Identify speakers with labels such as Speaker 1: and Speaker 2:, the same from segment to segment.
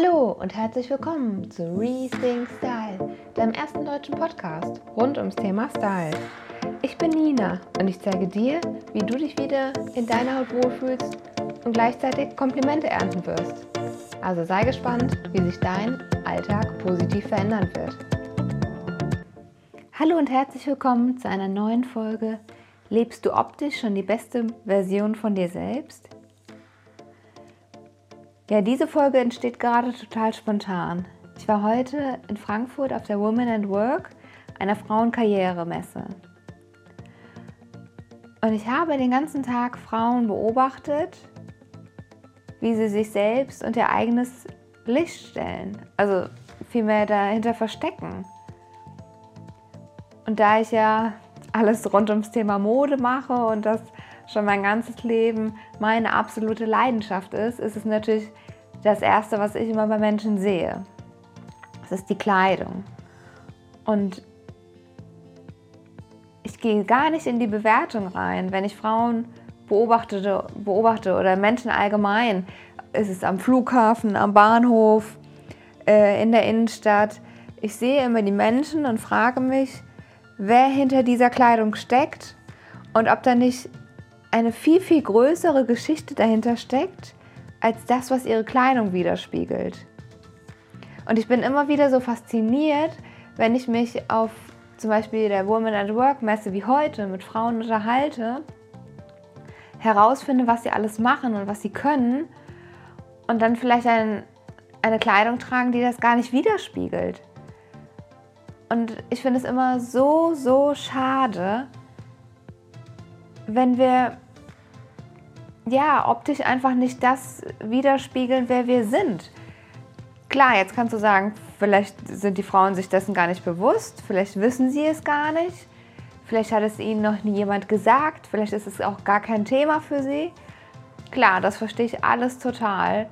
Speaker 1: Hallo und herzlich willkommen zu Rethink Style, deinem ersten deutschen Podcast rund ums Thema Style. Ich bin Nina und ich zeige dir, wie du dich wieder in deiner Haut wohlfühlst und gleichzeitig Komplimente ernten wirst. Also sei gespannt, wie sich dein Alltag positiv verändern wird. Hallo und herzlich willkommen zu einer neuen Folge. Lebst du optisch schon die beste Version von dir selbst? Ja, diese Folge entsteht gerade total spontan. Ich war heute in Frankfurt auf der Women and Work, einer Frauenkarrieremesse. Und ich habe den ganzen Tag Frauen beobachtet, wie sie sich selbst und ihr eigenes Licht stellen. Also vielmehr dahinter verstecken. Und da ich ja alles rund ums Thema Mode mache und das schon mein ganzes Leben meine absolute Leidenschaft ist, ist es natürlich das Erste, was ich immer bei Menschen sehe. Das ist die Kleidung. Und ich gehe gar nicht in die Bewertung rein, wenn ich Frauen beobachte, beobachte oder Menschen allgemein. Ist es am Flughafen, am Bahnhof, äh, in der Innenstadt. Ich sehe immer die Menschen und frage mich, wer hinter dieser Kleidung steckt und ob da nicht eine viel, viel größere Geschichte dahinter steckt, als das, was ihre Kleidung widerspiegelt. Und ich bin immer wieder so fasziniert, wenn ich mich auf zum Beispiel der Woman at Work Messe wie heute mit Frauen unterhalte, herausfinde, was sie alles machen und was sie können und dann vielleicht ein, eine Kleidung tragen, die das gar nicht widerspiegelt. Und ich finde es immer so, so schade, wenn wir ja, optisch einfach nicht das widerspiegeln, wer wir sind. Klar, jetzt kannst du sagen, vielleicht sind die Frauen sich dessen gar nicht bewusst, vielleicht wissen sie es gar nicht, vielleicht hat es ihnen noch nie jemand gesagt, vielleicht ist es auch gar kein Thema für sie. Klar, das verstehe ich alles total.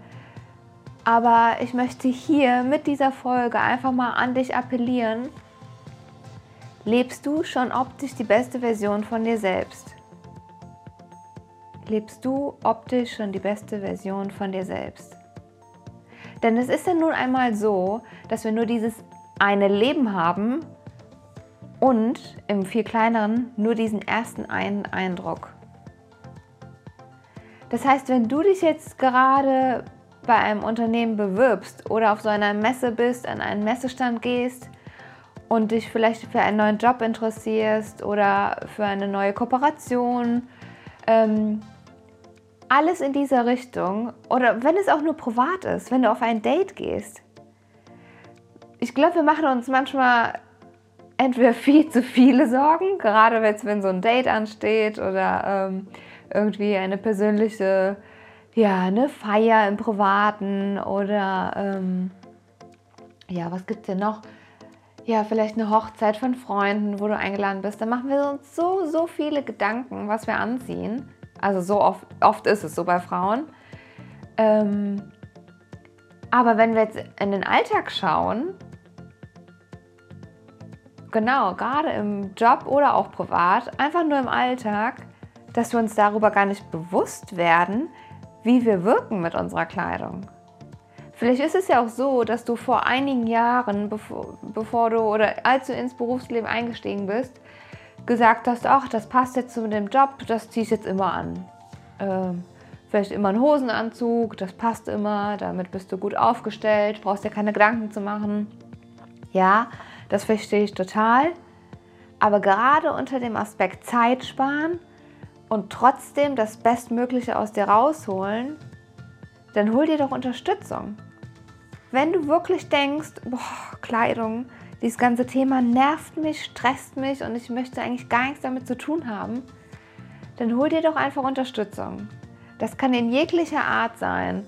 Speaker 1: Aber ich möchte hier mit dieser Folge einfach mal an dich appellieren. Lebst du schon optisch die beste Version von dir selbst? Lebst du optisch schon die beste Version von dir selbst. Denn es ist ja nun einmal so, dass wir nur dieses eine Leben haben und im viel kleineren nur diesen ersten einen Eindruck. Das heißt, wenn du dich jetzt gerade bei einem Unternehmen bewirbst oder auf so einer Messe bist, an einen Messestand gehst und dich vielleicht für einen neuen Job interessierst oder für eine neue Kooperation, ähm, alles in dieser Richtung oder wenn es auch nur privat ist, wenn du auf ein Date gehst. Ich glaube, wir machen uns manchmal entweder viel zu viele Sorgen, gerade wenn so ein Date ansteht oder ähm, irgendwie eine persönliche, ja, eine Feier im Privaten oder ähm, ja, was gibt es denn noch? Ja, vielleicht eine Hochzeit von Freunden, wo du eingeladen bist. Da machen wir uns so, so viele Gedanken, was wir anziehen. Also so oft, oft ist es so bei Frauen. Ähm, aber wenn wir jetzt in den Alltag schauen, genau, gerade im Job oder auch privat, einfach nur im Alltag, dass wir uns darüber gar nicht bewusst werden, wie wir wirken mit unserer Kleidung. Vielleicht ist es ja auch so, dass du vor einigen Jahren, bevor, bevor du oder als du ins Berufsleben eingestiegen bist, gesagt hast, ach, das passt jetzt zu dem Job, das ziehe ich jetzt immer an. Ähm, vielleicht immer einen Hosenanzug, das passt immer, damit bist du gut aufgestellt, brauchst dir keine Gedanken zu machen. Ja, das verstehe ich total. Aber gerade unter dem Aspekt Zeit sparen und trotzdem das Bestmögliche aus dir rausholen, dann hol dir doch Unterstützung. Wenn du wirklich denkst, boah, Kleidung, dieses ganze Thema nervt mich, stresst mich und ich möchte eigentlich gar nichts damit zu tun haben, dann hol dir doch einfach Unterstützung. Das kann in jeglicher Art sein.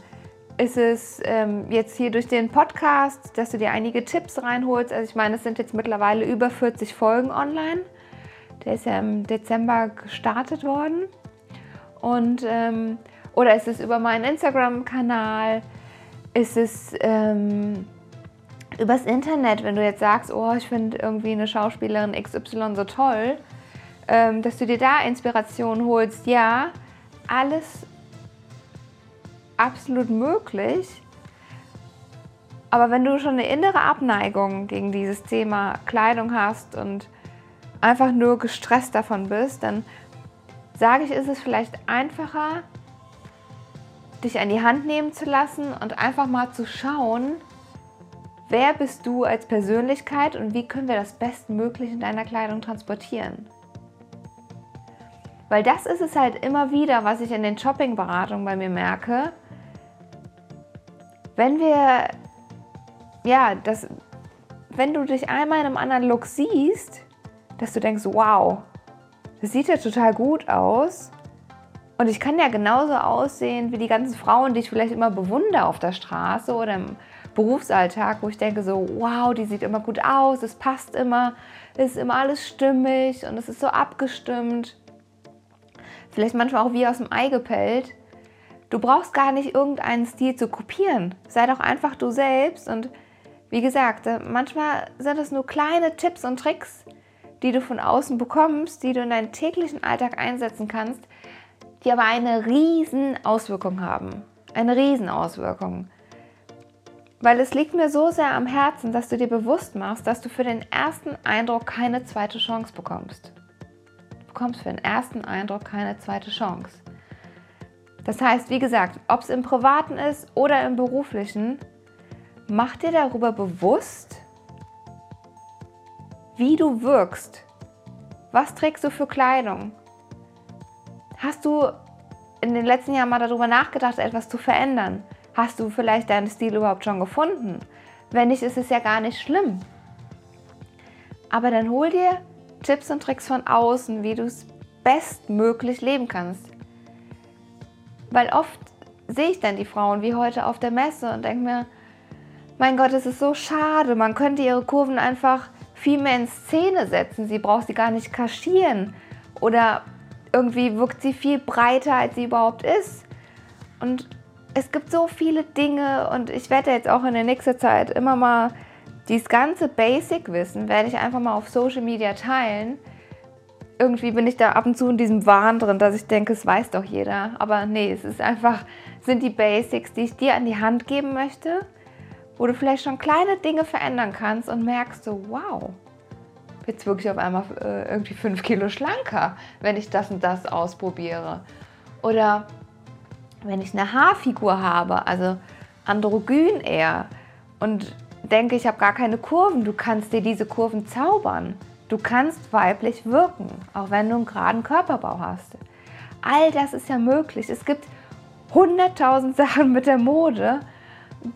Speaker 1: Ist es ähm, jetzt hier durch den Podcast, dass du dir einige Tipps reinholst? Also ich meine, es sind jetzt mittlerweile über 40 Folgen online. Der ist ja im Dezember gestartet worden. Und, ähm, oder ist es über meinen Instagram-Kanal? Ist es ähm, übers Internet, wenn du jetzt sagst, oh, ich finde irgendwie eine Schauspielerin XY so toll, ähm, dass du dir da Inspiration holst. Ja, alles absolut möglich. Aber wenn du schon eine innere Abneigung gegen dieses Thema Kleidung hast und einfach nur gestresst davon bist, dann sage ich, ist es vielleicht einfacher, dich an die Hand nehmen zu lassen und einfach mal zu schauen, wer bist du als Persönlichkeit und wie können wir das bestmöglich in deiner Kleidung transportieren. Weil das ist es halt immer wieder, was ich in den Shopping-Beratungen bei mir merke. Wenn wir, ja, das, wenn du dich einmal in einem anderen Look siehst, dass du denkst, wow, das sieht ja total gut aus. Und ich kann ja genauso aussehen wie die ganzen Frauen, die ich vielleicht immer bewundere auf der Straße oder im Berufsalltag, wo ich denke so, wow, die sieht immer gut aus, es passt immer, ist immer alles stimmig und es ist so abgestimmt. Vielleicht manchmal auch wie aus dem Ei gepellt. Du brauchst gar nicht irgendeinen Stil zu kopieren. Sei doch einfach du selbst und wie gesagt, manchmal sind es nur kleine Tipps und Tricks, die du von außen bekommst, die du in deinen täglichen Alltag einsetzen kannst, die aber eine riesen Auswirkung haben. Eine riesen Auswirkung. Weil es liegt mir so sehr am Herzen, dass du dir bewusst machst, dass du für den ersten Eindruck keine zweite Chance bekommst. Du bekommst für den ersten Eindruck keine zweite Chance. Das heißt, wie gesagt, ob es im privaten ist oder im beruflichen, mach dir darüber bewusst, wie du wirkst. Was trägst du für Kleidung? Hast du in den letzten Jahren mal darüber nachgedacht, etwas zu verändern? Hast du vielleicht deinen Stil überhaupt schon gefunden? Wenn nicht, ist es ja gar nicht schlimm. Aber dann hol dir Tipps und Tricks von außen, wie du es bestmöglich leben kannst. Weil oft sehe ich dann die Frauen wie heute auf der Messe und denke mir, mein Gott, es ist so schade, man könnte ihre Kurven einfach viel mehr in Szene setzen. Sie braucht sie gar nicht kaschieren. Oder irgendwie wirkt sie viel breiter, als sie überhaupt ist. Und es gibt so viele Dinge und ich werde jetzt auch in der nächsten Zeit immer mal dieses ganze Basic-Wissen werde ich einfach mal auf Social Media teilen. Irgendwie bin ich da ab und zu in diesem Wahn drin, dass ich denke, es weiß doch jeder. Aber nee, es ist einfach, sind die Basics, die ich dir an die Hand geben möchte wo du vielleicht schon kleine Dinge verändern kannst und merkst so, wow, jetzt wirklich auf einmal äh, irgendwie fünf Kilo schlanker, wenn ich das und das ausprobiere. Oder wenn ich eine Haarfigur habe, also androgyn eher und denke, ich habe gar keine Kurven, du kannst dir diese Kurven zaubern. Du kannst weiblich wirken, auch wenn du einen geraden Körperbau hast. All das ist ja möglich. Es gibt hunderttausend Sachen mit der Mode,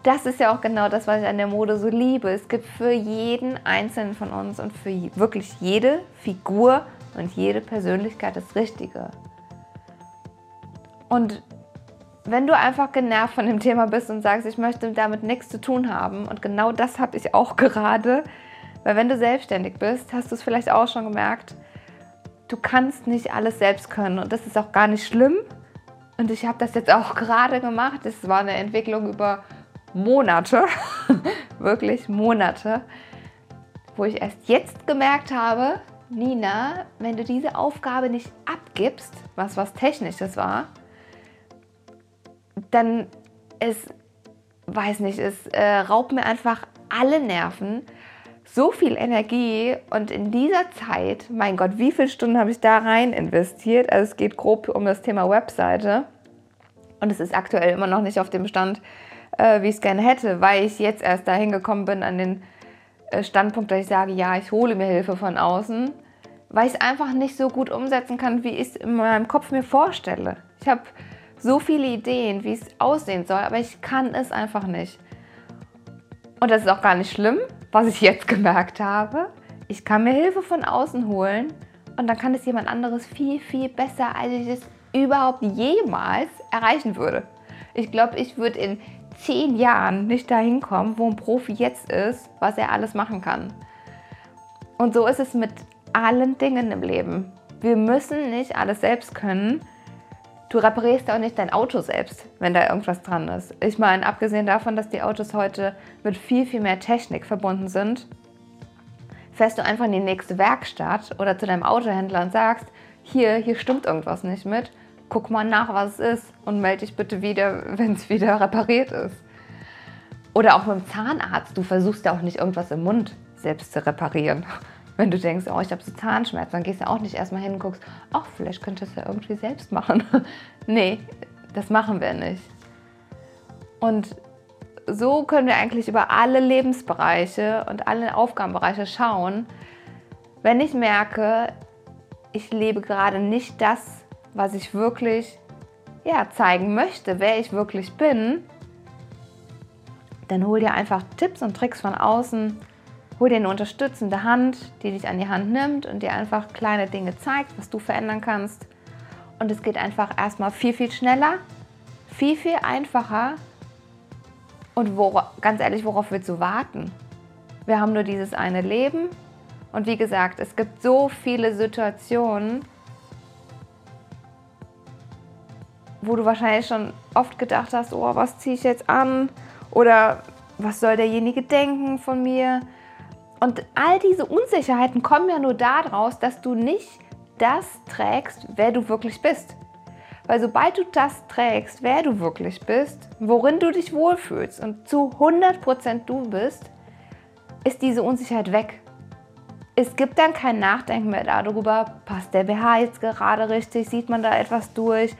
Speaker 1: das ist ja auch genau das, was ich an der Mode so liebe. Es gibt für jeden Einzelnen von uns und für wirklich jede Figur und jede Persönlichkeit das Richtige. Und wenn du einfach genervt von dem Thema bist und sagst, ich möchte damit nichts zu tun haben, und genau das habe ich auch gerade, weil wenn du selbstständig bist, hast du es vielleicht auch schon gemerkt, du kannst nicht alles selbst können und das ist auch gar nicht schlimm. Und ich habe das jetzt auch gerade gemacht. Das war eine Entwicklung über Monate, wirklich Monate, wo ich erst jetzt gemerkt habe, Nina, wenn du diese Aufgabe nicht abgibst, was was Technisches war, dann es, weiß nicht, es äh, raubt mir einfach alle Nerven, so viel Energie und in dieser Zeit, mein Gott, wie viele Stunden habe ich da rein investiert? Also es geht grob um das Thema Webseite und es ist aktuell immer noch nicht auf dem Stand, äh, wie ich es gerne hätte, weil ich jetzt erst dahin gekommen bin an den äh, Standpunkt, dass ich sage, ja, ich hole mir Hilfe von außen, weil ich es einfach nicht so gut umsetzen kann, wie ich es in meinem Kopf mir vorstelle. Ich habe so viele Ideen, wie es aussehen soll, aber ich kann es einfach nicht. Und das ist auch gar nicht schlimm, was ich jetzt gemerkt habe. Ich kann mir Hilfe von außen holen und dann kann es jemand anderes viel, viel besser, als ich es überhaupt jemals erreichen würde. Ich glaube, ich würde in zehn Jahren nicht dahin kommen, wo ein Profi jetzt ist, was er alles machen kann. Und so ist es mit allen Dingen im Leben. Wir müssen nicht alles selbst können. Du reparierst auch nicht dein Auto selbst, wenn da irgendwas dran ist. Ich meine, abgesehen davon, dass die Autos heute mit viel, viel mehr Technik verbunden sind, fährst du einfach in die nächste Werkstatt oder zu deinem Autohändler und sagst, hier, hier stimmt irgendwas nicht mit guck mal nach, was es ist und melde dich bitte wieder, wenn es wieder repariert ist. Oder auch beim Zahnarzt, du versuchst ja auch nicht irgendwas im Mund selbst zu reparieren. Wenn du denkst, oh, ich habe so Zahnschmerzen, dann gehst du auch nicht erstmal hin und guckst, ach, vielleicht könntest du es ja irgendwie selbst machen. nee, das machen wir nicht. Und so können wir eigentlich über alle Lebensbereiche und alle Aufgabenbereiche schauen. Wenn ich merke, ich lebe gerade nicht das, was ich wirklich ja, zeigen möchte, wer ich wirklich bin, dann hol dir einfach Tipps und Tricks von außen. Hol dir eine unterstützende Hand, die dich an die Hand nimmt und dir einfach kleine Dinge zeigt, was du verändern kannst. Und es geht einfach erstmal viel, viel schneller, viel, viel einfacher. Und wora, ganz ehrlich, worauf willst du warten? Wir haben nur dieses eine Leben. Und wie gesagt, es gibt so viele Situationen, wo du wahrscheinlich schon oft gedacht hast, oh, was ziehe ich jetzt an? Oder was soll derjenige denken von mir? Und all diese Unsicherheiten kommen ja nur daraus, dass du nicht das trägst, wer du wirklich bist. Weil sobald du das trägst, wer du wirklich bist, worin du dich wohlfühlst und zu 100% du bist, ist diese Unsicherheit weg. Es gibt dann kein Nachdenken mehr darüber, passt der BH jetzt gerade richtig, sieht man da etwas durch,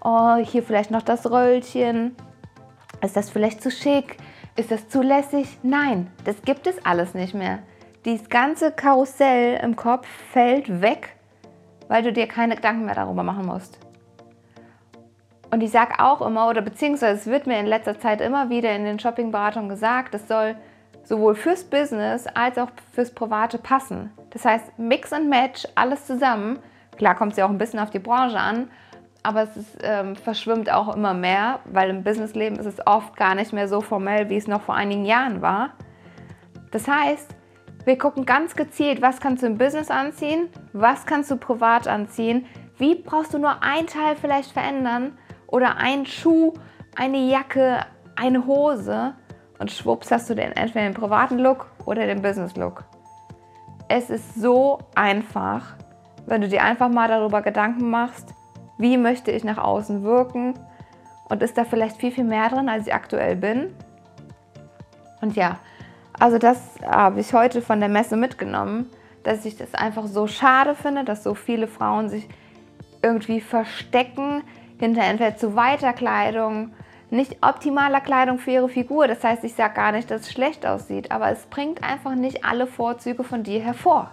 Speaker 1: oh, hier vielleicht noch das Röllchen, ist das vielleicht zu schick? Ist das zulässig? Nein, das gibt es alles nicht mehr. Dieses ganze Karussell im Kopf fällt weg, weil du dir keine Gedanken mehr darüber machen musst. Und ich sage auch immer, oder beziehungsweise es wird mir in letzter Zeit immer wieder in den Shoppingberatungen gesagt, es soll sowohl fürs Business als auch fürs Private passen. Das heißt, Mix and Match, alles zusammen. Klar kommt es ja auch ein bisschen auf die Branche an, aber es ist, ähm, verschwimmt auch immer mehr, weil im Businessleben ist es oft gar nicht mehr so formell, wie es noch vor einigen Jahren war. Das heißt, wir gucken ganz gezielt, was kannst du im Business anziehen, was kannst du privat anziehen, wie brauchst du nur ein Teil vielleicht verändern oder ein Schuh, eine Jacke, eine Hose und schwupps hast du den entweder den privaten Look oder den Business Look. Es ist so einfach, wenn du dir einfach mal darüber Gedanken machst, wie möchte ich nach außen wirken und ist da vielleicht viel, viel mehr drin, als ich aktuell bin. Und ja, also das habe ich heute von der Messe mitgenommen, dass ich das einfach so schade finde, dass so viele Frauen sich irgendwie verstecken hinter entweder zu weiter Kleidung, nicht optimaler Kleidung für ihre Figur. Das heißt, ich sage gar nicht, dass es schlecht aussieht, aber es bringt einfach nicht alle Vorzüge von dir hervor.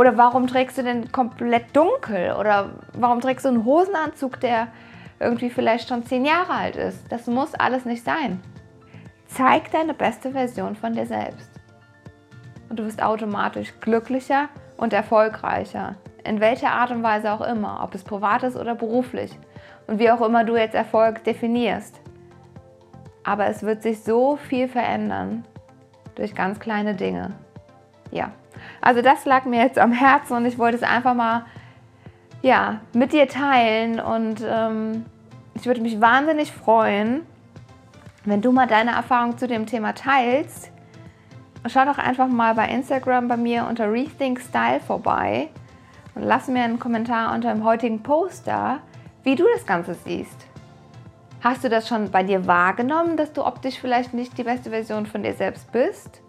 Speaker 1: Oder warum trägst du denn komplett dunkel? Oder warum trägst du einen Hosenanzug, der irgendwie vielleicht schon zehn Jahre alt ist? Das muss alles nicht sein. Zeig deine beste Version von dir selbst. Und du wirst automatisch glücklicher und erfolgreicher. In welcher Art und Weise auch immer, ob es privat ist oder beruflich. Und wie auch immer du jetzt Erfolg definierst. Aber es wird sich so viel verändern durch ganz kleine Dinge. Ja, also das lag mir jetzt am Herzen und ich wollte es einfach mal ja, mit dir teilen und ähm, ich würde mich wahnsinnig freuen, wenn du mal deine Erfahrung zu dem Thema teilst. Schau doch einfach mal bei Instagram bei mir unter Rethink Style vorbei und lass mir einen Kommentar unter dem heutigen Post da, wie du das Ganze siehst. Hast du das schon bei dir wahrgenommen, dass du optisch vielleicht nicht die beste Version von dir selbst bist?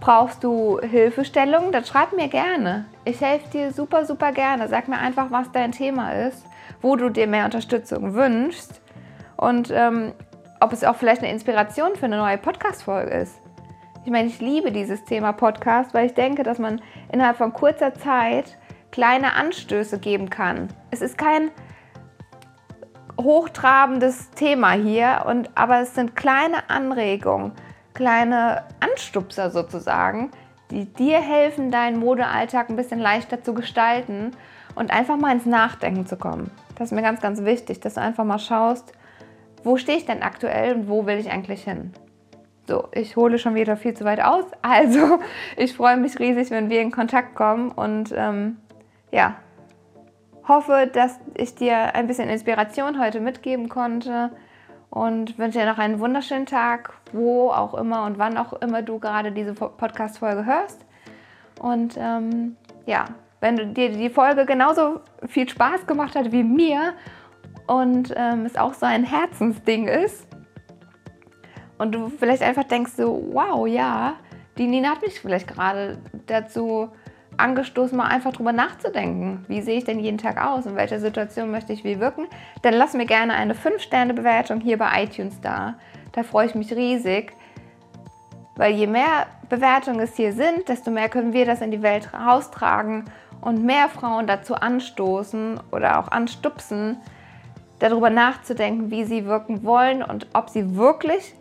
Speaker 1: Brauchst du Hilfestellung? Dann schreib mir gerne. Ich helfe dir super, super gerne. Sag mir einfach, was dein Thema ist, wo du dir mehr Unterstützung wünschst und ähm, ob es auch vielleicht eine Inspiration für eine neue Podcast-Folge ist. Ich meine, ich liebe dieses Thema Podcast, weil ich denke, dass man innerhalb von kurzer Zeit kleine Anstöße geben kann. Es ist kein hochtrabendes Thema hier, und, aber es sind kleine Anregungen, kleine Anstupser sozusagen, die dir helfen, deinen Modealltag ein bisschen leichter zu gestalten und einfach mal ins Nachdenken zu kommen. Das ist mir ganz, ganz wichtig, dass du einfach mal schaust, wo stehe ich denn aktuell und wo will ich eigentlich hin? So, ich hole schon wieder viel zu weit aus. Also, ich freue mich riesig, wenn wir in Kontakt kommen und ähm, ja, hoffe, dass ich dir ein bisschen Inspiration heute mitgeben konnte und wünsche dir noch einen wunderschönen Tag, wo auch immer und wann auch immer du gerade diese Podcast-Folge hörst. Und ähm, ja, wenn dir die Folge genauso viel Spaß gemacht hat wie mir und ähm, es auch so ein Herzensding ist und du vielleicht einfach denkst so, wow, ja, die Nina hat mich vielleicht gerade dazu angestoßen, mal einfach drüber nachzudenken. Wie sehe ich denn jeden Tag aus? In welcher Situation möchte ich wie wirken? Dann lass mir gerne eine 5-Sterne-Bewertung hier bei iTunes da. Da freue ich mich riesig. Weil je mehr Bewertungen es hier sind, desto mehr können wir das in die Welt raustragen und mehr Frauen dazu anstoßen oder auch anstupsen, darüber nachzudenken, wie sie wirken wollen und ob sie wirklich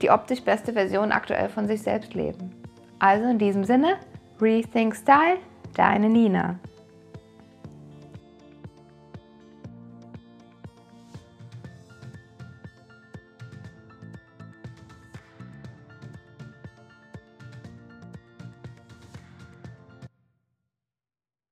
Speaker 1: die optisch beste Version aktuell von sich selbst leben. Also in diesem Sinne, Rethink Style, deine Nina.